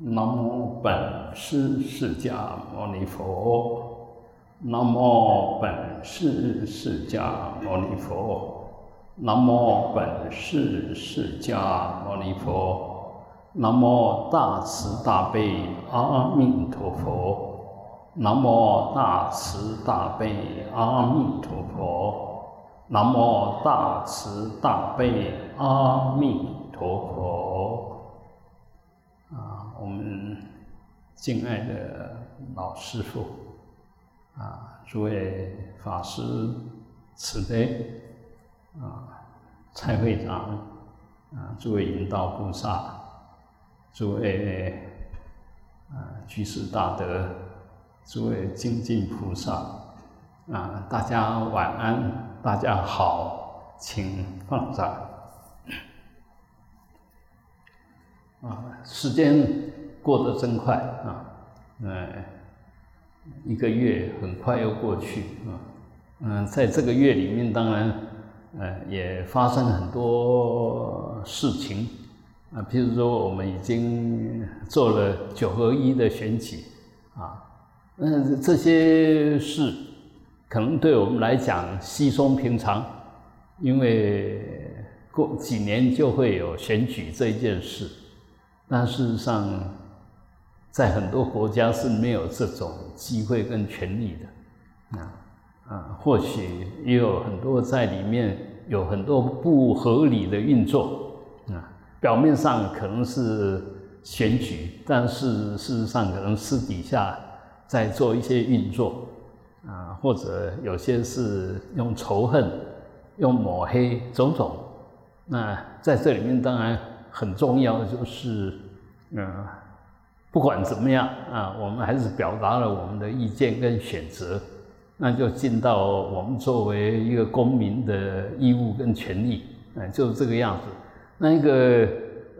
南无本师释迦牟尼佛。南无本师释迦牟尼佛。南无本师释迦牟尼佛。南无大慈大悲阿弥陀佛。南无大慈大悲阿弥陀佛。南无大慈大悲阿弥陀佛。我们敬爱的老师傅，啊，诸位法师、慈悲，啊，蔡会长，啊，诸位引导菩萨，诸位啊，居士大德，诸位精进菩萨，啊，大家晚安，大家好，请放掌。啊，时间过得真快啊！呃，一个月很快又过去啊。嗯，在这个月里面，当然，呃，也发生很多事情啊。譬如说，我们已经做了九合一的选举啊。嗯，这些事可能对我们来讲稀松平常，因为过几年就会有选举这一件事。但事实上，在很多国家是没有这种机会跟权利的，啊啊，或许也有很多在里面有很多不合理的运作，啊，表面上可能是选举，但是事实上可能私底下在做一些运作，啊，或者有些是用仇恨、用抹黑种种，那在这里面当然。很重要的就是，嗯，不管怎么样啊，我们还是表达了我们的意见跟选择，那就尽到我们作为一个公民的义务跟权利，哎，就是这个样子。那一个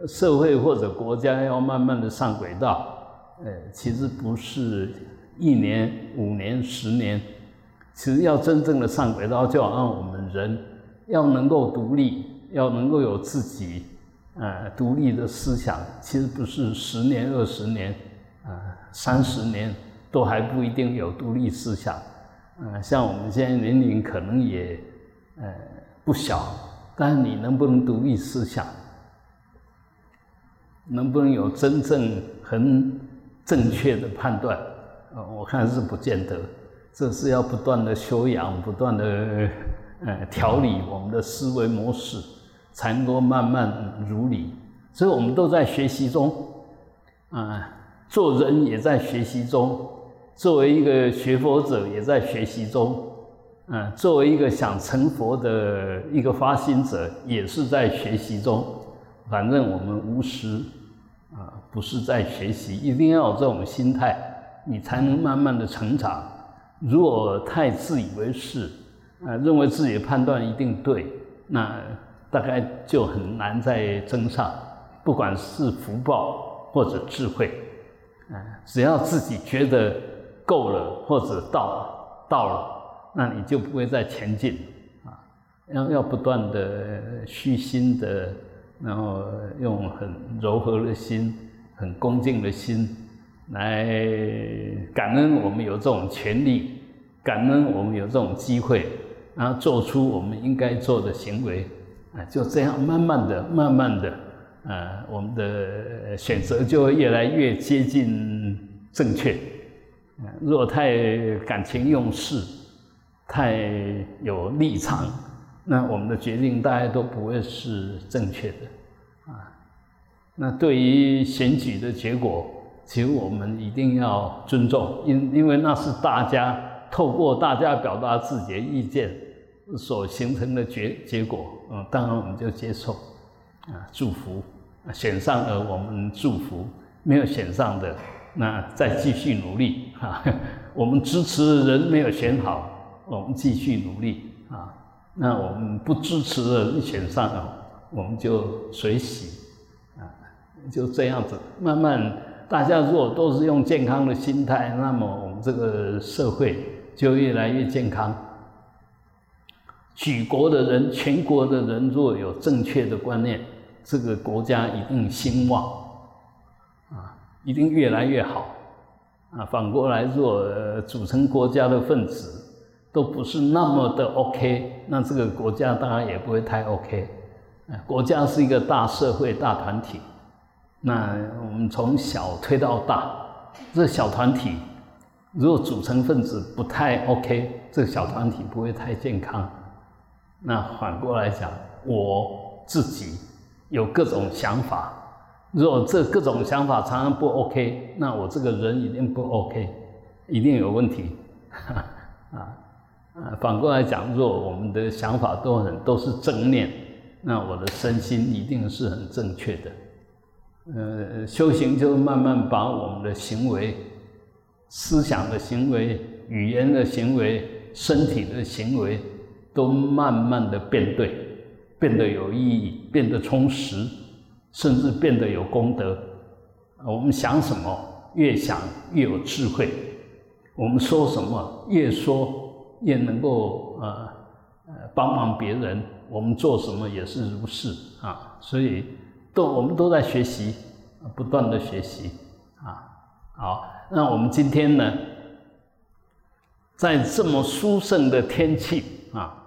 社会或者国家要慢慢的上轨道，呃，其实不是一年、五年、十年，其实要真正的上轨道，就要让我们人要能够独立，要能够有自己。呃，独立的思想其实不是十年、二十年，呃，三十年都还不一定有独立思想。呃，像我们现在年龄可能也呃不小，但你能不能独立思想，能不能有真正很正确的判断？呃，我看是不见得。这是要不断的修养，不断的呃调理我们的思维模式。才能够慢慢如理，所以我们都在学习中，啊，做人也在学习中，作为一个学佛者也在学习中，啊，作为一个想成佛的一个发心者也是在学习中。反正我们无时啊，不是在学习，一定要有这种心态，你才能慢慢的成长。如果太自以为是，啊，认为自己的判断一定对，那。大概就很难再增上，不管是福报或者智慧，啊，只要自己觉得够了或者到到了，那你就不会再前进，啊，要要不断的虚心的，然后用很柔和的心、很恭敬的心来感恩我们有这种权利，感恩我们有这种机会，然后做出我们应该做的行为。啊，就这样慢慢的、慢慢的，呃，我们的选择就会越来越接近正确。如果太感情用事、太有立场，那我们的决定大家都不会是正确的。啊，那对于选举的结果，其实我们一定要尊重，因因为那是大家透过大家表达自己的意见。所形成的结结果，嗯，当然我们就接受，啊，祝福，选上了我们祝福，没有选上的，那再继续努力，哈，我们支持的人没有选好，我们继续努力，啊，那我们不支持的人选上了，我们就随喜，啊，就这样子，慢慢大家如果都是用健康的心态，那么我们这个社会就越来越健康。举国的人，全国的人，若有正确的观念，这个国家一定兴旺，啊，一定越来越好。啊，反过来，若组成国家的分子都不是那么的 OK，那这个国家当然也不会太 OK。国家是一个大社会、大团体，那我们从小推到大，这小团体如果组成分子不太 OK，这小团体不会太健康。那反过来讲，我自己有各种想法。如果这各种想法常常不 OK，那我这个人一定不 OK，一定有问题，啊啊！反过来讲，若我们的想法都很都是正念，那我的身心一定是很正确的。呃，修行就慢慢把我们的行为、思想的行为、语言的行为、身体的行为，都慢慢的变对，变得有意义，变得充实。甚至变得有功德。我们想什么，越想越有智慧；我们说什么，越说越能够呃呃帮忙别人。我们做什么也是如是啊。所以都我们都在学习，不断的学习啊。好，那我们今天呢，在这么殊胜的天气啊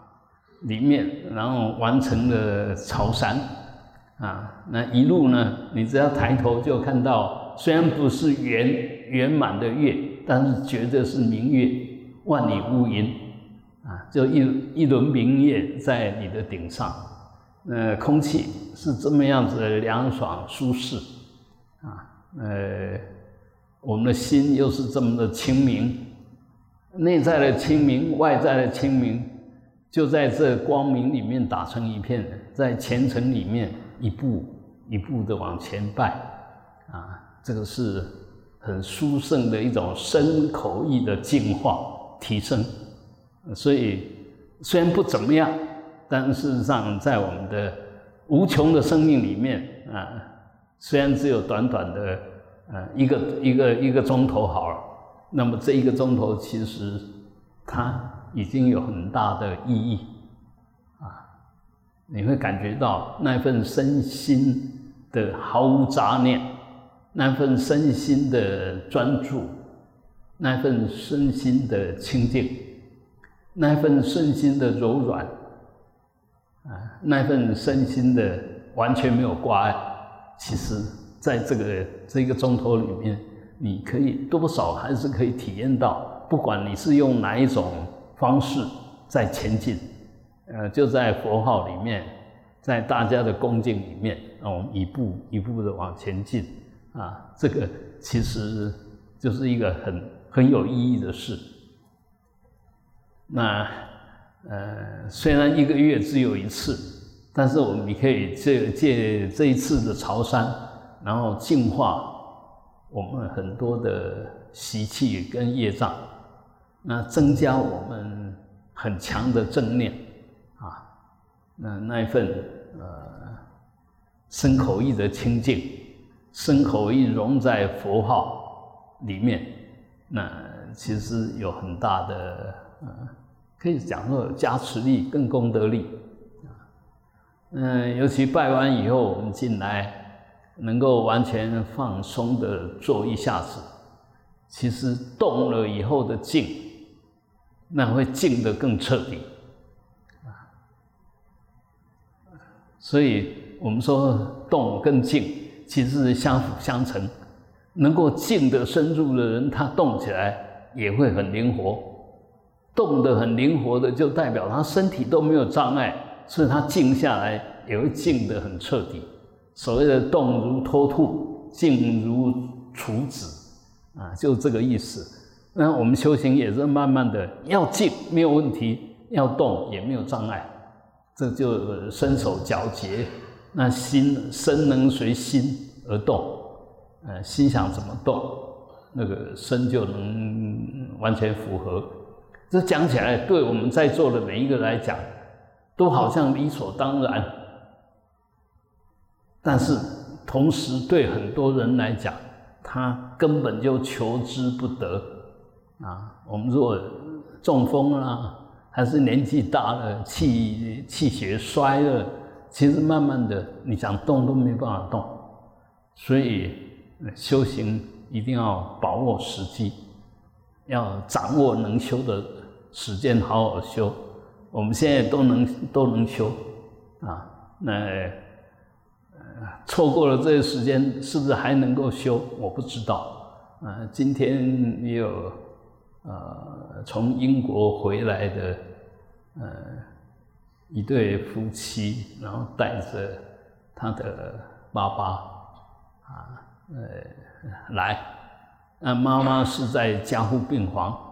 里面，然后完成了朝山。啊，那一路呢？你只要抬头就看到，虽然不是圆圆满的月，但是绝对是明月，万里无云，啊，就一一轮明月在你的顶上，呃，空气是这么样子的凉爽舒适，啊，呃，我们的心又是这么的清明，内在的清明，外在的清明，就在这光明里面打成一片，在虔诚里面。一步一步的往前拜，啊，这个是很殊胜的一种身口意的净化提升。所以虽然不怎么样，但事实上在我们的无穷的生命里面啊，虽然只有短短的呃一个一个一个钟头好了，那么这一个钟头其实它已经有很大的意义。啊你会感觉到那份身心的毫无杂念，那份身心的专注，那份身心的清净，那份身心的柔软，啊，那份身心的完全没有挂碍。其实，在这个这个钟头里面，你可以多少还是可以体验到，不管你是用哪一种方式在前进。呃，就在佛号里面，在大家的恭敬里面，让我们一步一步的往前进，啊，这个其实就是一个很很有意义的事。那呃，虽然一个月只有一次，但是我们你可以借借这一次的朝山，然后净化我们很多的习气跟业障，那增加我们很强的正念啊。那那一份呃身口意的清净，身口意融在佛号里面，那其实有很大的呃，可以讲说加持力跟功德力嗯，尤其拜完以后，我们进来能够完全放松的坐一下子，其实动了以后的静，那会静得更彻底。啊所以我们说动跟静其实是相辅相成，能够静得深入的人，他动起来也会很灵活，动得很灵活的就代表他身体都没有障碍，所以他静下来也会静得很彻底。所谓的动如脱兔，静如处子，啊，就是这个意思。那我们修行也是慢慢的，要静没有问题，要动也没有障碍。这就身手矫捷，那心身能随心而动，呃，心想怎么动，那个身就能完全符合。这讲起来，对我们在座的每一个来讲，都好像理所当然。但是同时，对很多人来讲，他根本就求之不得。啊，我们如果中风了。还是年纪大了，气气血衰了，其实慢慢的，你想动都没办法动。所以，修行一定要把握时机，要掌握能修的时间，好好修。我们现在都能都能修啊，那呃错过了这些时间，是不是还能够修？我不知道。啊，今天也有呃从英国回来的呃一对夫妻，然后带着他的爸爸啊呃来，那妈妈是在加护病房。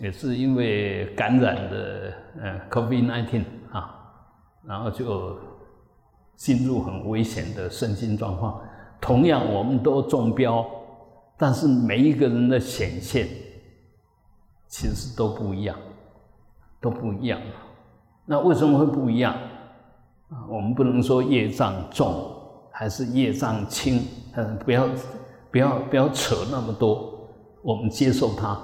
也是因为感染的呃 COVID-19 啊，然后就进入很危险的身心状况。同样，我们都中标，但是每一个人的显现其实都不一样，都不一样。那为什么会不一样？啊，我们不能说业障重还是业障轻，嗯，不要不要不要扯那么多，我们接受它。啊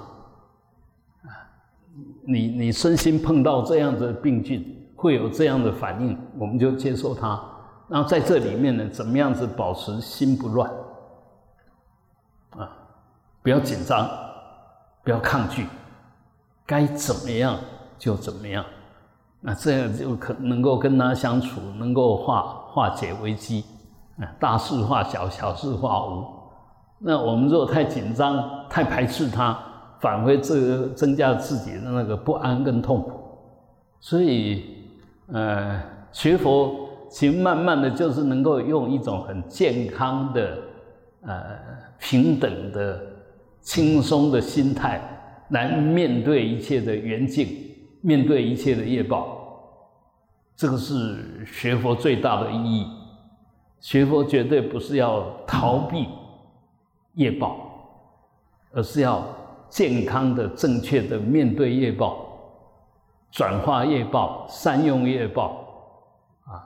你你身心碰到这样的病菌，会有这样的反应，我们就接受它。然后在这里面呢，怎么样子保持心不乱？啊，不要紧张，不要抗拒，该怎么样就怎么样。那这样就可能够跟他相处，能够化化解危机。啊，大事化小，小事化无。那我们如果太紧张，太排斥他。反而这增加自己的那个不安跟痛苦，所以，呃，学佛其实慢慢的就是能够用一种很健康的、呃平等的、轻松的心态来面对一切的缘境，面对一切的业报，这个是学佛最大的意义。学佛绝对不是要逃避业报，而是要。健康的、正确的面对业报，转化业报，善用业报，啊，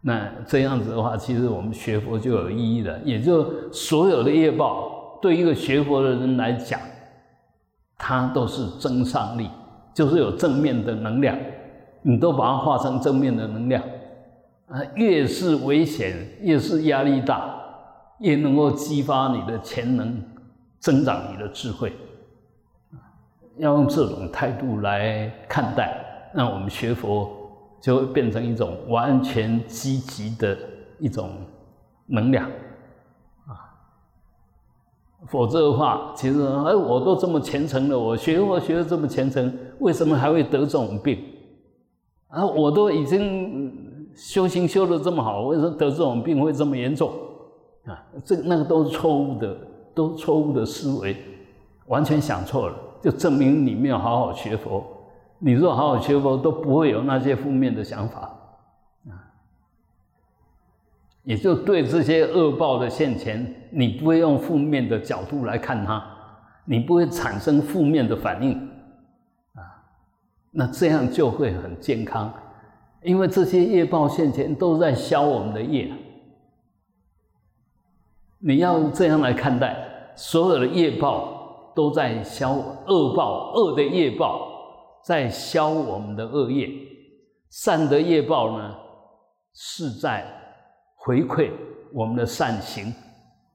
那这样子的话，其实我们学佛就有意义了。也就所有的业报，对一个学佛的人来讲，它都是增上力，就是有正面的能量，你都把它化成正面的能量，啊，越是危险，越是压力大，越能够激发你的潜能，增长你的智慧。要用这种态度来看待，那我们学佛就会变成一种完全积极的一种能量。否则的话，其实哎，我都这么虔诚了，我学佛学的这么虔诚，为什么还会得这种病？啊，我都已经修行修的这么好，为什么得这种病会这么严重？啊，这那个都是错误的，都是错误的思维，完全想错了。就证明你没有好好学佛。你若好好学佛，都不会有那些负面的想法。也就对这些恶报的现前，你不会用负面的角度来看它，你不会产生负面的反应啊。那这样就会很健康，因为这些业报现前都在消我们的业。你要这样来看待所有的业报。都在消恶报，恶的业报在消我们的恶业，善的业报呢是在回馈我们的善行。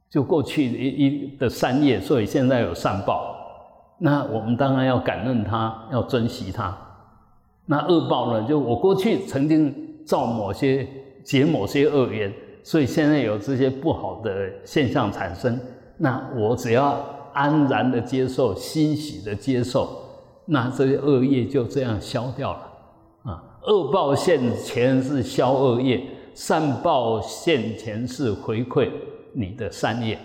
就过去一一的善业，所以现在有善报。那我们当然要感恩它，要珍惜它。那恶报呢？就我过去曾经造某些结某些恶缘，所以现在有这些不好的现象产生。那我只要。安然的接受，欣喜的接受，那这些恶业就这样消掉了。啊，恶报现前是消恶业，善报现前是回馈你的善业。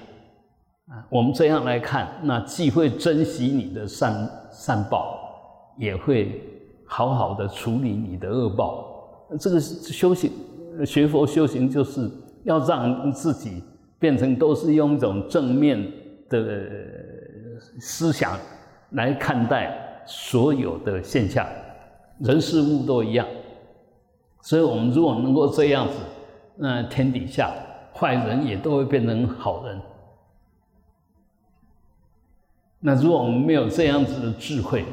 啊，我们这样来看，那既会珍惜你的善善报，也会好好的处理你的恶报。这个修行学佛修行，就是要让自己变成都是用一种正面。的思想来看待所有的现象，人事物都一样，所以我们如果能够这样子，那天底下坏人也都会变成好人。那如果我们没有这样子的智慧，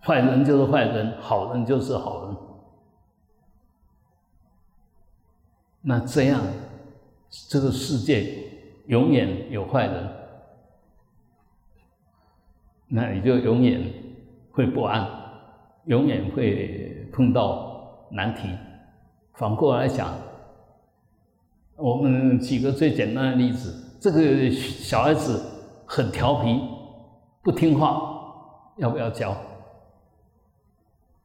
坏人就是坏人，好人就是好人，那这样这个世界。永远有坏人，那你就永远会不安，永远会碰到难题。反过来讲，我们举个最简单的例子：这个小孩子很调皮，不听话，要不要教？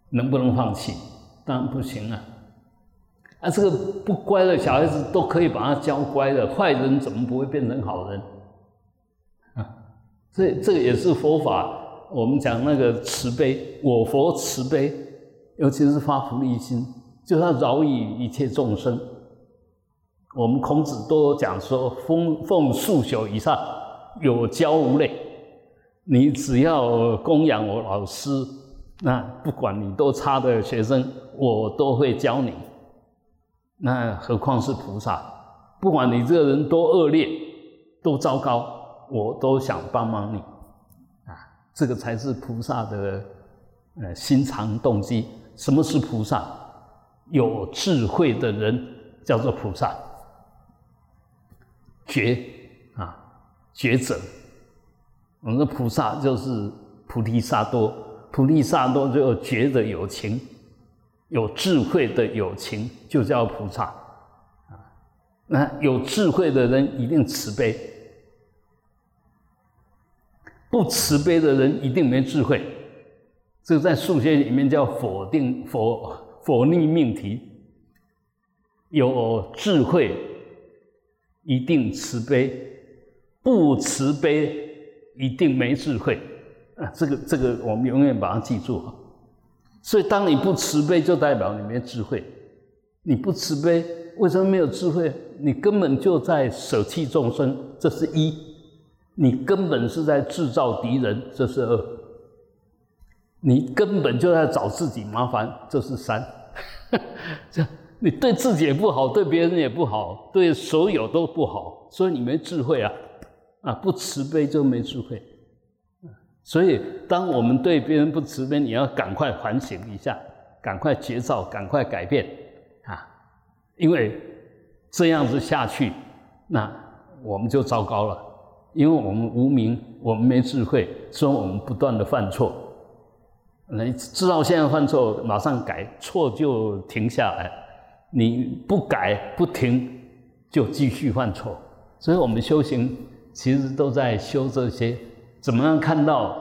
能不能放弃？当然不行啊！啊，这个不乖的小孩子都可以把他教乖的，坏人怎么不会变成好人？啊，这这个也是佛法。我们讲那个慈悲，我佛慈悲，尤其是发菩提心，就要饶益一切众生。我们孔子都讲说，奉奉数朽以上，有教无类。你只要供养我老师。那不管你多差的学生，我都会教你。那何况是菩萨？不管你这个人多恶劣、多糟糕，我都想帮忙你。啊，这个才是菩萨的呃心肠动机。什么是菩萨？有智慧的人叫做菩萨。觉啊，觉者。我们的菩萨就是菩提萨多。菩提萨多就觉得有情，有智慧的有情就叫菩萨啊。那有智慧的人一定慈悲，不慈悲的人一定没智慧。这个在数学里面叫否定否否逆命题。有智慧一定慈悲，不慈悲一定没智慧。啊，这个这个，我们永远把它记住。所以，当你不慈悲，就代表你没智慧。你不慈悲，为什么没有智慧？你根本就在舍弃众生，这是一；你根本是在制造敌人，这是二；你根本就在找自己麻烦，这是三。这你对自己也不好，对别人也不好，对所有都不好，所以你没智慧啊！啊，不慈悲就没智慧。所以，当我们对别人不慈悲，你要赶快反省一下，赶快觉照，赶快改变啊！因为这样子下去，那我们就糟糕了。因为我们无名，我们没智慧，所以我们不断的犯错。你知道现在犯错，马上改错就停下来；你不改不停，就继续犯错。所以我们修行其实都在修这些。怎么样看到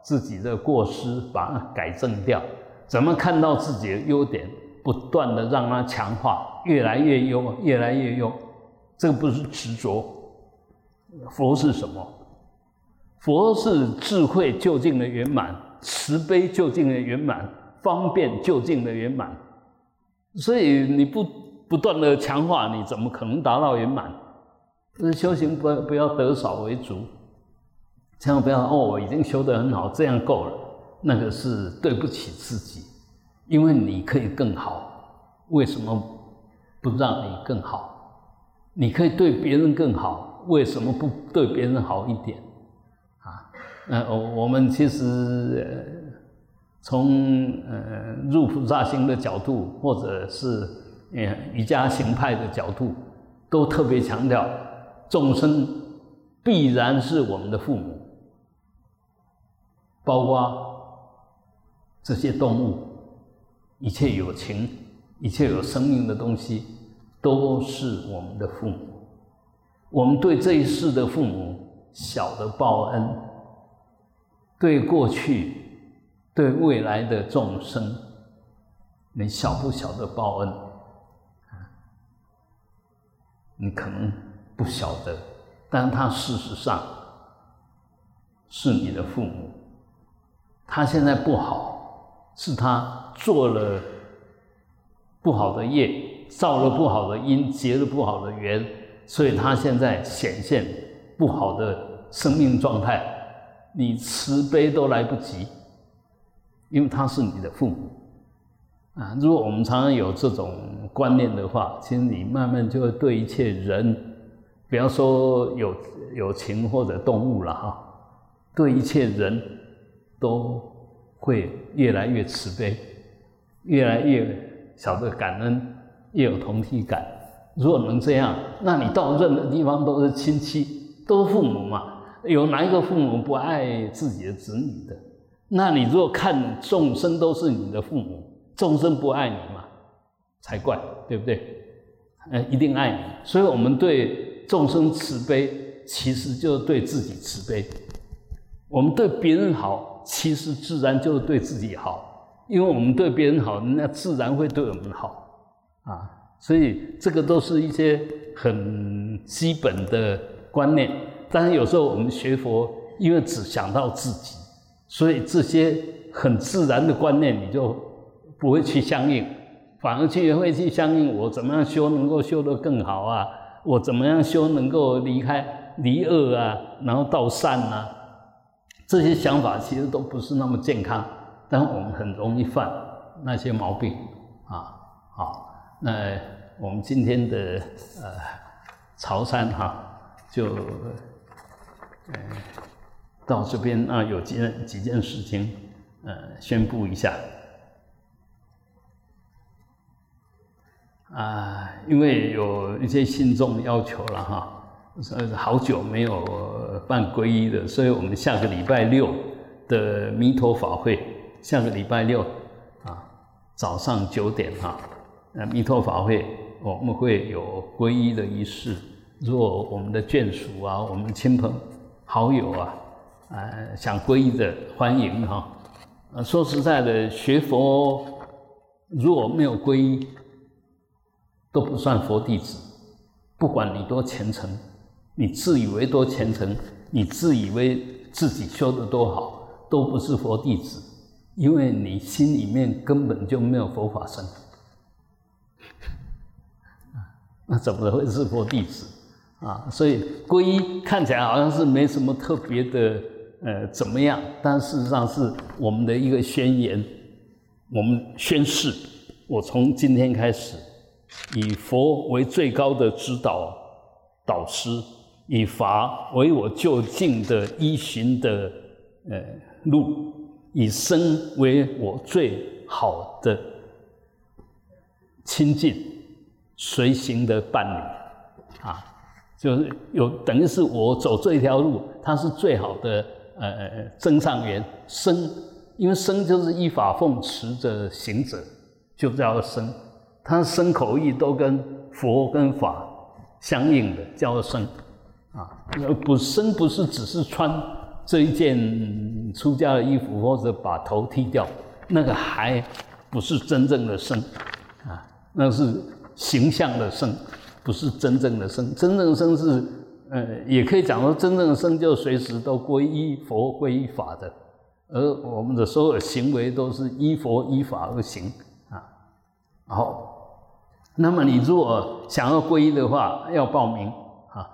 自己的过失，把它改正掉？怎么看到自己的优点，不断的让它强化，越来越优，越来越优？这个不是执着。佛是什么？佛是智慧究竟的圆满，慈悲究竟的圆满，方便究竟的圆满。所以你不不断的强化，你怎么可能达到圆满？就是修行不不要得少为主。千万不要哦！我已经修得很好，这样够了。那个是对不起自己，因为你可以更好。为什么不让你更好？你可以对别人更好，为什么不对别人好一点？呃，我我们其实呃从呃入菩萨行的角度，或者是呃瑜伽行派的角度，都特别强调众生必然是我们的父母。包括这些动物，一切有情、一切有生命的东西，都是我们的父母。我们对这一世的父母小的报恩，对过去、对未来的众生，你晓不晓得报恩？你可能不晓得，但他事实上是你的父母。他现在不好，是他做了不好的业，造了不好的因，结了不好的缘，所以他现在显现不好的生命状态。你慈悲都来不及，因为他是你的父母啊。如果我们常常有这种观念的话，其实你慢慢就会对一切人，不要说有有情或者动物了哈，对一切人。都会越来越慈悲，越来越晓得感恩，越有同体感，如果能这样，那你到任何地方都是亲戚，都是父母嘛。有哪一个父母不爱自己的子女的？那你如果看众生都是你的父母，众生不爱你嘛，才怪，对不对？呃，一定爱你。所以我们对众生慈悲，其实就是对自己慈悲。我们对别人好，其实自然就是对自己好，因为我们对别人好，那自然会对我们好啊。所以这个都是一些很基本的观念。但是有时候我们学佛，因为只想到自己，所以这些很自然的观念你就不会去相应，反而去会去相应。我怎么样修能够修得更好啊？我怎么样修能够离开离恶啊，然后到善啊？这些想法其实都不是那么健康，但我们很容易犯那些毛病啊。好，那我们今天的呃潮汕哈就。呃，到这边啊，有几件几件事情，呃，宣布一下。啊，因为有一些信众要求了哈，呃，好久没有办皈依的，所以我们下个礼拜六的弥陀法会，下个礼拜六啊，早上九点哈，呃，弥陀法会我们会有皈依的仪式，如果我们的眷属啊，我们亲朋。好友啊，呃，想皈依的欢迎哈。呃，说实在的，学佛如果没有皈依，都不算佛弟子。不管你多虔诚，你自以为多虔诚，你自以为自己修得多好，都不是佛弟子，因为你心里面根本就没有佛法生。那怎么会是佛弟子？啊，所以皈依看起来好像是没什么特别的，呃，怎么样？但事实上是我们的一个宣言，我们宣誓：我从今天开始，以佛为最高的指导导师，以法为我就近的依循的呃路，以身为我最好的亲近随行的伴侣，啊。就是有等于是我走这一条路，它是最好的呃增上缘生，因为生就是依法奉持的行者，就叫生，他生口意都跟佛跟法相应的，叫做生啊。不生不是只是穿这一件出家的衣服，或者把头剃掉，那个还不是真正的生啊，那是形象的生。不是真正的生，真正的生是，呃，也可以讲说，真正的生就随时都皈依佛、皈依法的，而我们的所有行为都是依佛依法而行啊。好，那么你如果想要皈依的话，要报名啊，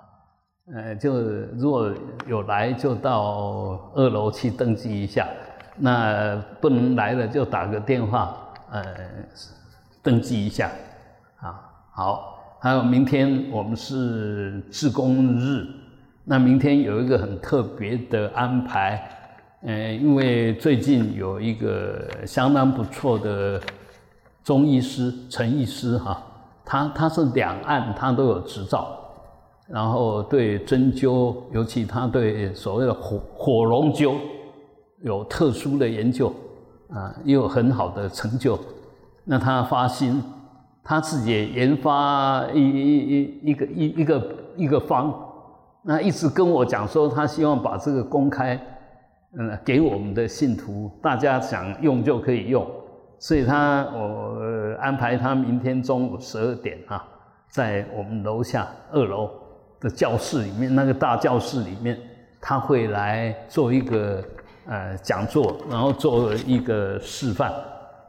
呃，就如果有来就到二楼去登记一下，那不能来了就打个电话，呃，登记一下啊。好。还有明天我们是自工日，那明天有一个很特别的安排，呃，因为最近有一个相当不错的中医师陈医师哈，他他是两岸他都有执照，然后对针灸，尤其他对所谓的火火龙灸有特殊的研究，啊，也有很好的成就，那他发心。他自己也研发一一一一个一一个一个方，那一直跟我讲说，他希望把这个公开，嗯，给我们的信徒，大家想用就可以用。所以他我安排他明天中午十二点啊，在我们楼下二楼的教室里面，那个大教室里面，他会来做一个呃讲座，然后做一个示范，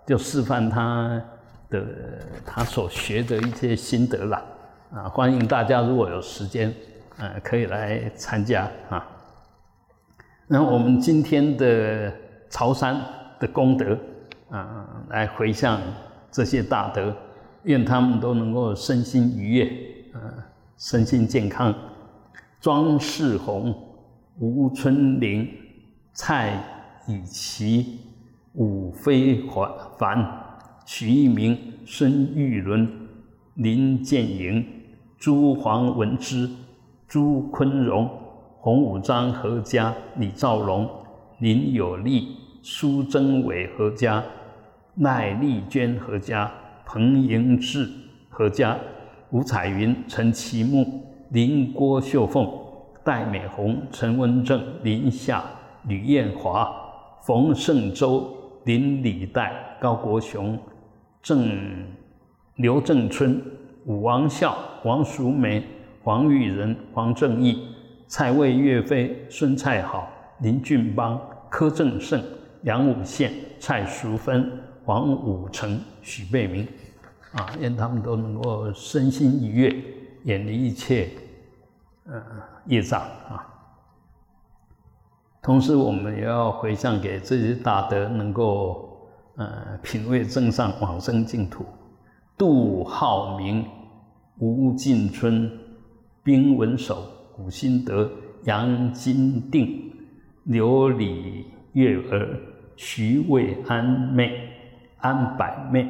就示范他。的他所学的一些心得啦，啊，欢迎大家如果有时间，呃，可以来参加啊。那我们今天的潮山的功德，啊，来回向这些大德，愿他们都能够身心愉悦，呃，身心健康。庄世宏、吴春玲、蔡以奇、武飞凡。徐一鸣、孙玉伦、林建营、朱黄文之、朱坤荣、洪武章何家、李兆龙、林有利、苏贞伟何家、赖丽娟何家、彭迎志何家、吴彩云、陈其木、林郭秀凤、戴美红、陈文正、林夏、吕艳华、冯胜洲、林李代、高国雄、郑刘正春、武王孝、王淑梅、黄玉仁、黄正义、蔡魏岳飞、孙蔡好、林俊邦、柯正胜、杨武宪、蔡淑芬、黄武成、许贝明，啊，愿他们都能够身心愉悦，远离一切，呃，业障啊。同时，我们也要回向给这些大德，能够呃品味正上往生净土。杜浩明、吴进春、丁文守、古新德、杨金定、刘李月儿、徐渭安妹、安百妹、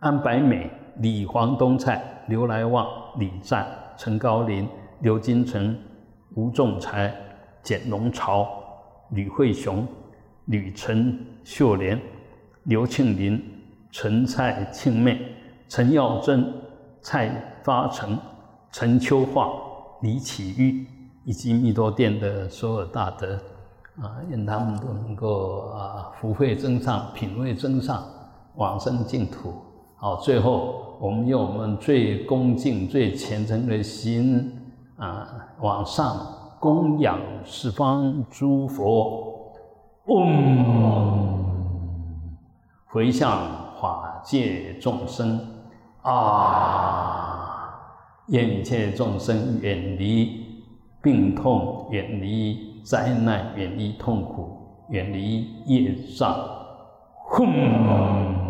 安百美、李黄东菜、刘来旺、李赞、陈高林、刘金成、吴仲才、简龙朝。吕慧雄、吕陈秀莲、刘庆林、陈蔡庆妹、陈耀珍、蔡发成、陈秋化、李启玉，以及弥陀殿的所有大德，啊，愿他们都能够啊福慧增上，品味增上，往生净土。好，最后我们用我们最恭敬、最虔诚的心啊，往上。供养十方诸佛，嗡，回向法界众生，啊，愿一切众生远离病痛，远离灾难，远离痛苦，远离业障，轰。